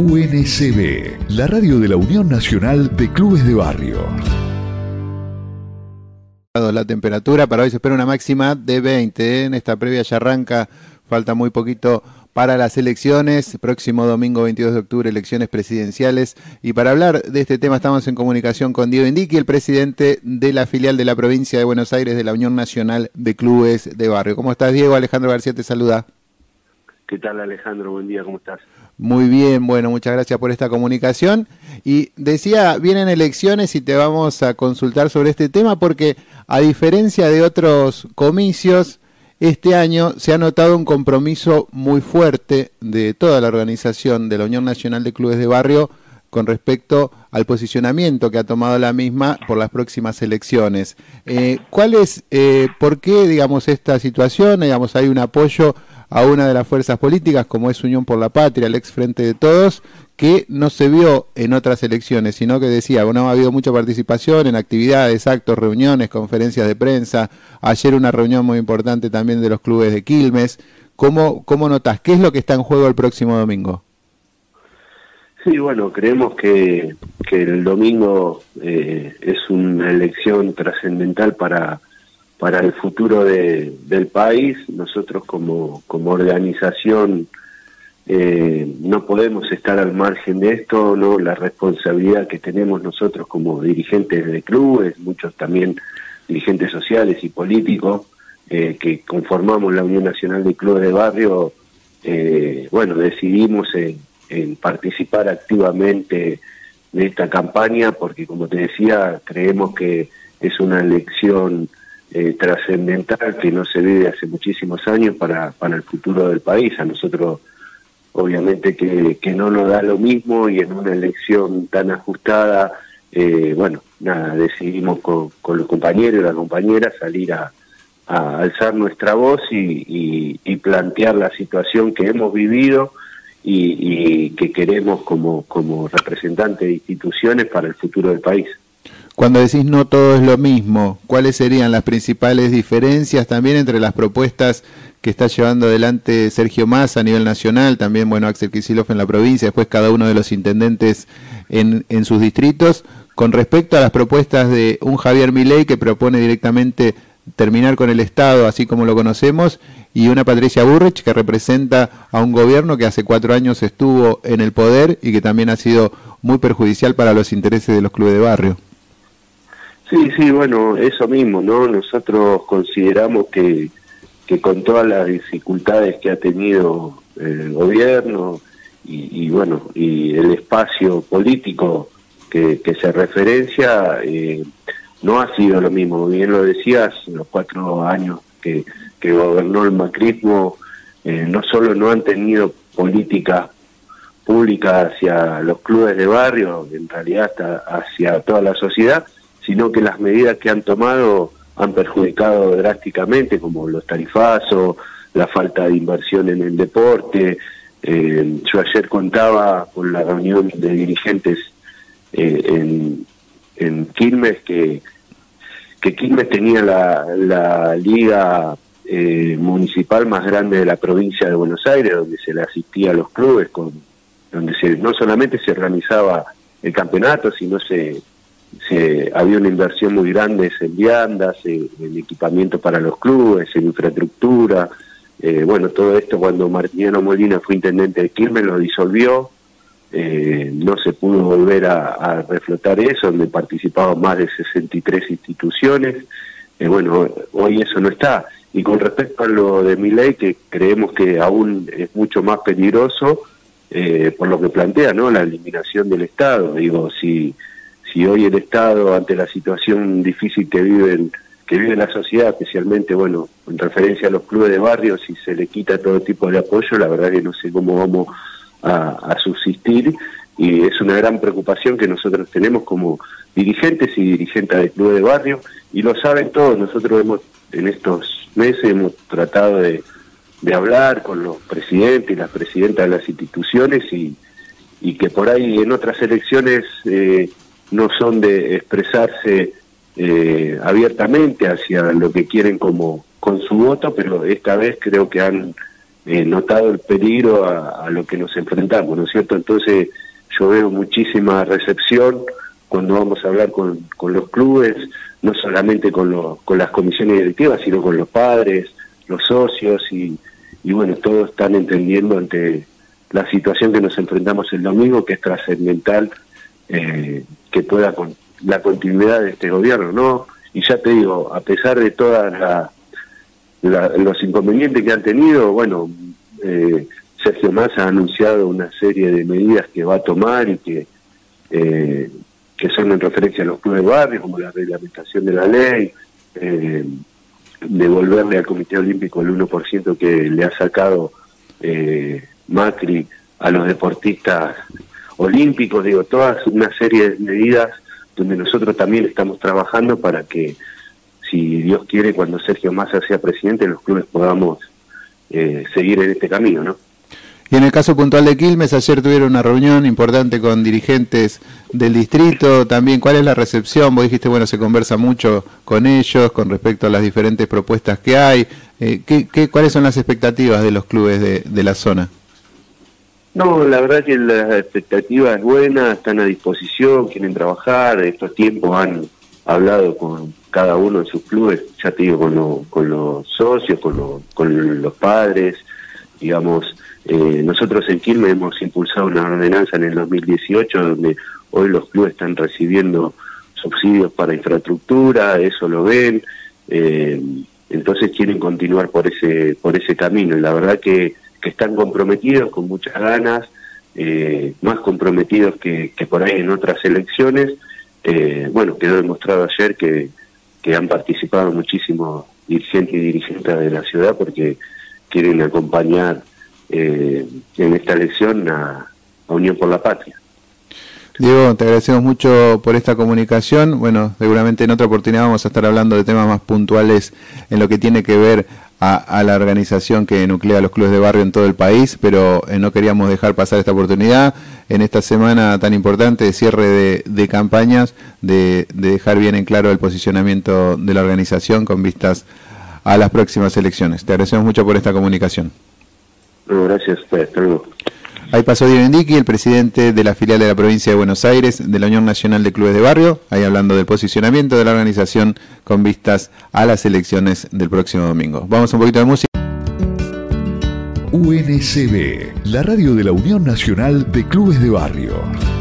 UNCB, la radio de la Unión Nacional de Clubes de Barrio. La temperatura para hoy se espera una máxima de 20. En esta previa ya arranca, falta muy poquito para las elecciones. Próximo domingo 22 de octubre, elecciones presidenciales. Y para hablar de este tema estamos en comunicación con Diego Indiqui, el presidente de la filial de la provincia de Buenos Aires de la Unión Nacional de Clubes de Barrio. ¿Cómo estás, Diego? Alejandro García te saluda. ¿Qué tal, Alejandro? Buen día, ¿cómo estás? Muy bien, bueno, muchas gracias por esta comunicación. Y decía, vienen elecciones y te vamos a consultar sobre este tema porque a diferencia de otros comicios, este año se ha notado un compromiso muy fuerte de toda la organización de la Unión Nacional de Clubes de Barrio con respecto al posicionamiento que ha tomado la misma por las próximas elecciones. Eh, ¿Cuál es, eh, por qué, digamos, esta situación? Digamos, hay un apoyo a una de las fuerzas políticas, como es Unión por la Patria, el ex Frente de Todos, que no se vio en otras elecciones, sino que decía, bueno, ha habido mucha participación en actividades, actos, reuniones, conferencias de prensa, ayer una reunión muy importante también de los clubes de Quilmes. ¿Cómo, cómo notas? ¿Qué es lo que está en juego el próximo domingo? Sí, bueno, creemos que, que el domingo eh, es una elección trascendental para para el futuro de, del país. Nosotros como, como organización eh, no podemos estar al margen de esto, no la responsabilidad que tenemos nosotros como dirigentes de clubes, muchos también dirigentes sociales y políticos eh, que conformamos la Unión Nacional de Clubes de Barrio, eh, bueno, decidimos en, participar activamente de esta campaña porque, como te decía, creemos que es una elección eh, trascendental que no se vive hace muchísimos años para, para el futuro del país. A nosotros, obviamente, que, no nos da lo mismo y en una elección tan ajustada, eh, bueno, nada, decidimos con, los compañeros y las compañeras salir a, alzar nuestra voz y, y, plantear la situación que hemos vivido y, y que queremos como, como representantes de instituciones para el futuro del país. Cuando decís no todo es lo mismo, ¿cuáles serían las principales diferencias también entre las propuestas que está llevando adelante Sergio Massa a nivel nacional, también bueno Axel Kicillof en la provincia, después cada uno de los intendentes en, en sus distritos, con respecto a las propuestas de un Javier Milei que propone directamente terminar con el Estado así como lo conocemos y una Patricia Burrich que representa a un gobierno que hace cuatro años estuvo en el poder y que también ha sido muy perjudicial para los intereses de los clubes de barrio. Sí, sí, bueno, eso mismo, ¿no? Nosotros consideramos que, que con todas las dificultades que ha tenido el gobierno y, bueno, y el espacio político que, que se referencia, eh, no ha sido lo mismo. Bien lo decías, los cuatro años que, que gobernó el macrismo, eh, no solo no han tenido políticas públicas hacia los clubes de barrio, en realidad hasta hacia toda la sociedad, sino que las medidas que han tomado han perjudicado drásticamente, como los tarifazos, la falta de inversión en el deporte. Eh, yo ayer contaba con la reunión de dirigentes eh, en, en Quilmes que, que Quilmes tenía la, la liga eh, municipal más grande de la provincia de Buenos Aires, donde se le asistía a los clubes, con, donde se, no solamente se organizaba el campeonato, sino se se, había una inversión muy grande en viandas, en, equipamiento para los clubes, en infraestructura. Eh, bueno, todo esto cuando Martiniano Molina fue intendente de Quilmes lo disolvió, eh, no se pudo volver a, reflotar eso, donde participaban más de 63 instituciones. Eh, bueno, hoy eso no está. Y con respecto a lo de mi ley, que creemos que aún es mucho más peligroso, por lo que plantea, ¿no? La eliminación del Estado. Digo, si si hoy el Estado, ante la situación difícil que viven que vive la sociedad, especialmente, bueno, en referencia a los clubes de barrio, si se le quita todo tipo de apoyo, la verdad que no sé cómo vamos a, subsistir. Y es una gran preocupación que nosotros tenemos como dirigentes y dirigentes de clubes de barrio. Y lo saben todos, nosotros hemos en estos meses hemos tratado de, de hablar con los presidentes y las presidentas de las instituciones y, y que por ahí en otras elecciones eh, no son de expresarse eh, abiertamente hacia lo que quieren como con su voto, pero esta vez creo que han eh, notado el peligro a, lo que nos enfrentamos, ¿no es cierto? Entonces yo veo muchísima recepción cuando vamos a hablar con, con los clubes, no solamente con, los, con las comisiones directivas, sino con los padres, los socios y, y bueno, todos están entendiendo ante la situación que nos enfrentamos el domingo, que es trascendental eh, que pueda con la continuidad de este gobierno, ¿no? Y ya te digo, a pesar de todas los inconvenientes que han tenido, bueno, eh, Sergio Massa ha anunciado una serie de medidas que va a tomar y que, eh, que son en referencia a los clubes de barrio, como la reglamentación de la ley, eh, devolverle al Comité Olímpico el 1% que le ha sacado eh, Macri a los deportistas olímpicos, digo, todas una serie de medidas donde nosotros también estamos trabajando para que, si Dios quiere, cuando Sergio Massa sea presidente, los clubes podamos eh, seguir en este camino, ¿no? Y en el caso puntual de Quilmes, ayer tuvieron una reunión importante con dirigentes del distrito. También, ¿cuál es la recepción? Vos dijiste, bueno, se conversa mucho con ellos con respecto a las diferentes propuestas que hay. Eh, ¿qué, cuáles son las expectativas de los clubes de la zona? No, la verdad que la expectativa es buena, están a disposición, quieren trabajar, estos tiempos han hablado con cada uno de sus clubes, ya te digo, con, con los socios, con, con los padres, digamos, eh, nosotros en Quilmes hemos impulsado una ordenanza en el 2018 donde hoy los clubes están recibiendo subsidios para infraestructura, eso lo ven, eh, entonces quieren continuar por ese por ese camino. Y la verdad que que están comprometidos con muchas ganas, eh, más comprometidos que, por ahí en otras elecciones. Eh, bueno, quedó demostrado ayer que, que han participado muchísimos dirigentes y dirigentes de la ciudad porque quieren acompañar eh, en esta elección a Unión por la Patria. Diego, te agradecemos mucho por esta comunicación. Bueno, seguramente en otra oportunidad vamos a estar hablando de temas más puntuales en lo que tiene que ver a, la organización que nuclea los clubes de barrio en todo el país, pero eh, no queríamos dejar pasar esta oportunidad en esta semana tan importante de cierre de, campañas, de, dejar bien en claro el posicionamiento de la organización con vistas a las próximas elecciones. Te agradecemos mucho por esta comunicación. gracias, hasta luego. Ahí pasó Diego Indiqui, el presidente de la filial de la provincia de Buenos Aires de la Unión Nacional de Clubes de Barrio, ahí hablando del posicionamiento de la organización con vistas a las elecciones del próximo domingo. Vamos un poquito de música. UNCB, la radio de la Unión Nacional de Clubes de Barrio.